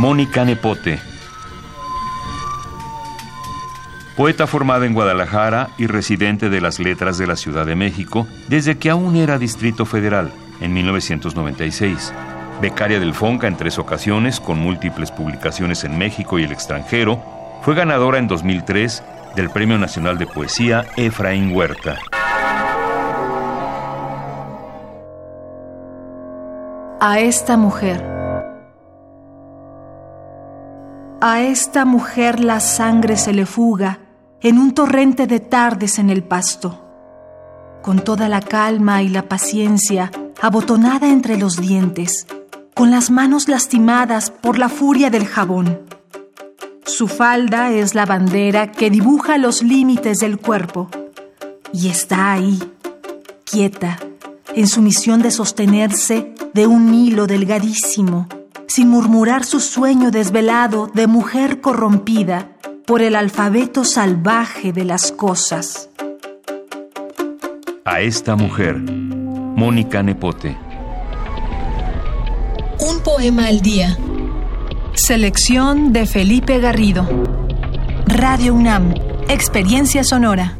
Mónica Nepote. Poeta formada en Guadalajara y residente de las letras de la Ciudad de México desde que aún era Distrito Federal, en 1996. Becaria del FONCA en tres ocasiones, con múltiples publicaciones en México y el extranjero, fue ganadora en 2003 del Premio Nacional de Poesía Efraín Huerta. A esta mujer. A esta mujer la sangre se le fuga en un torrente de tardes en el pasto. Con toda la calma y la paciencia abotonada entre los dientes, con las manos lastimadas por la furia del jabón. Su falda es la bandera que dibuja los límites del cuerpo y está ahí, quieta, en su misión de sostenerse de un hilo delgadísimo, sin murmurar su sueño desvelado de mujer corrompida por el alfabeto salvaje de las cosas. A esta mujer, Mónica Nepote. Un poema al día. Selección de Felipe Garrido. Radio UNAM, Experiencia Sonora.